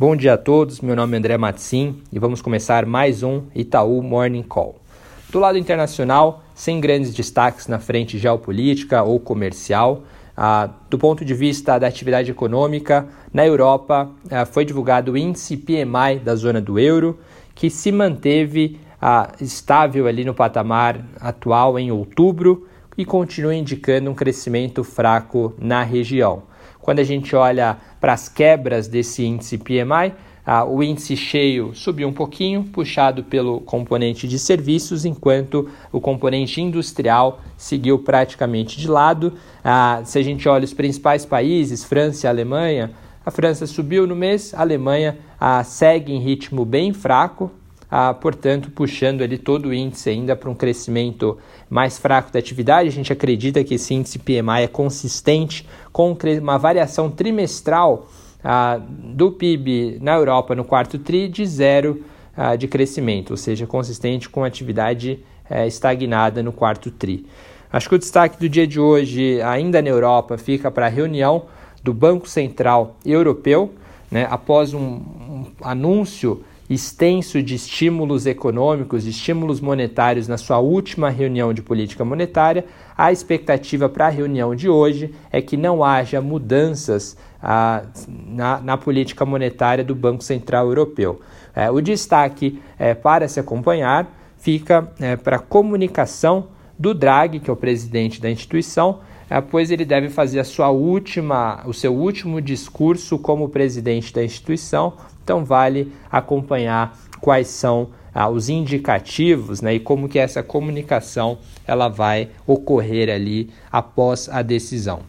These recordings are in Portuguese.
Bom dia a todos, meu nome é André Matsim e vamos começar mais um Itaú Morning Call. Do lado internacional, sem grandes destaques na frente geopolítica ou comercial, ah, do ponto de vista da atividade econômica, na Europa ah, foi divulgado o índice PMI da zona do euro, que se manteve ah, estável ali no patamar atual em outubro e continua indicando um crescimento fraco na região. Quando a gente olha para as quebras desse índice PMI, ah, o índice cheio subiu um pouquinho, puxado pelo componente de serviços, enquanto o componente industrial seguiu praticamente de lado. Ah, se a gente olha os principais países, França e Alemanha, a França subiu no mês, a Alemanha ah, segue em ritmo bem fraco, ah, portanto, puxando ali todo o índice ainda para um crescimento mais fraco da atividade. A gente acredita que esse índice PMI é consistente com uma variação trimestral ah, do PIB na Europa no quarto TRI de zero ah, de crescimento, ou seja, consistente com atividade eh, estagnada no quarto TRI. Acho que o destaque do dia de hoje, ainda na Europa, fica para a reunião do Banco Central Europeu, né, após um, um anúncio extenso de estímulos econômicos, de estímulos monetários na sua última reunião de política monetária, a expectativa para a reunião de hoje é que não haja mudanças ah, na, na, política monetária do Banco Central Europeu. É, o destaque é, para se acompanhar fica é, para a comunicação do Draghi, que é o presidente da instituição, pois ele deve fazer a sua última, o seu último discurso como presidente da instituição então vale acompanhar quais são ah, os indicativos né, e como que essa comunicação ela vai ocorrer ali após a decisão.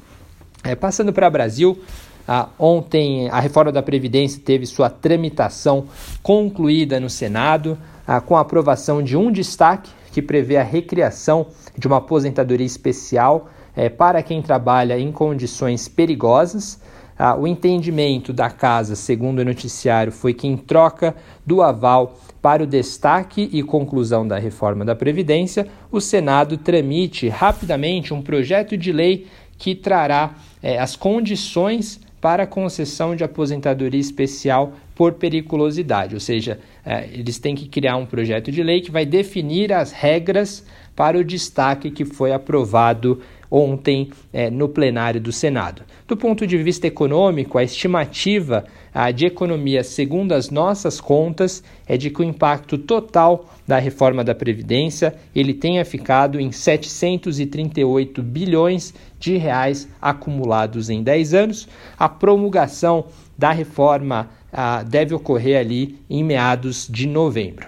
É, passando para o Brasil, ah, ontem a reforma da Previdência teve sua tramitação concluída no Senado, ah, com a aprovação de um destaque que prevê a recriação de uma aposentadoria especial é, para quem trabalha em condições perigosas. Ah, o entendimento da casa, segundo o noticiário, foi que, em troca do aval para o destaque e conclusão da reforma da Previdência, o Senado tramite rapidamente um projeto de lei que trará eh, as condições para concessão de aposentadoria especial por periculosidade, ou seja, eh, eles têm que criar um projeto de lei que vai definir as regras para o destaque que foi aprovado ontem é, no plenário do Senado. Do ponto de vista econômico, a estimativa a, de economia, segundo as nossas contas, é de que o impacto total da reforma da Previdência ele tenha ficado em 738 bilhões de reais acumulados em 10 anos. A promulgação da reforma a, deve ocorrer ali em meados de novembro.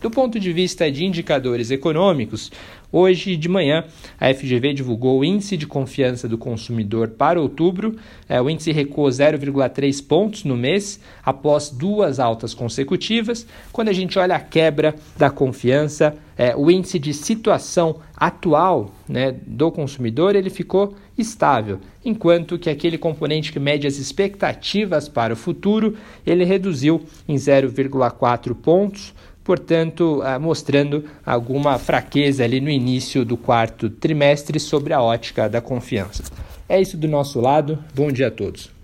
Do ponto de vista de indicadores econômicos, Hoje de manhã, a FGV divulgou o índice de confiança do consumidor para outubro. É, o índice recuou 0,3 pontos no mês, após duas altas consecutivas. Quando a gente olha a quebra da confiança, é, o índice de situação atual né, do consumidor ele ficou estável, enquanto que aquele componente que mede as expectativas para o futuro ele reduziu em 0,4 pontos portanto, ah, mostrando alguma fraqueza ali no início do quarto trimestre sobre a ótica da confiança. É isso do nosso lado. Bom dia a todos.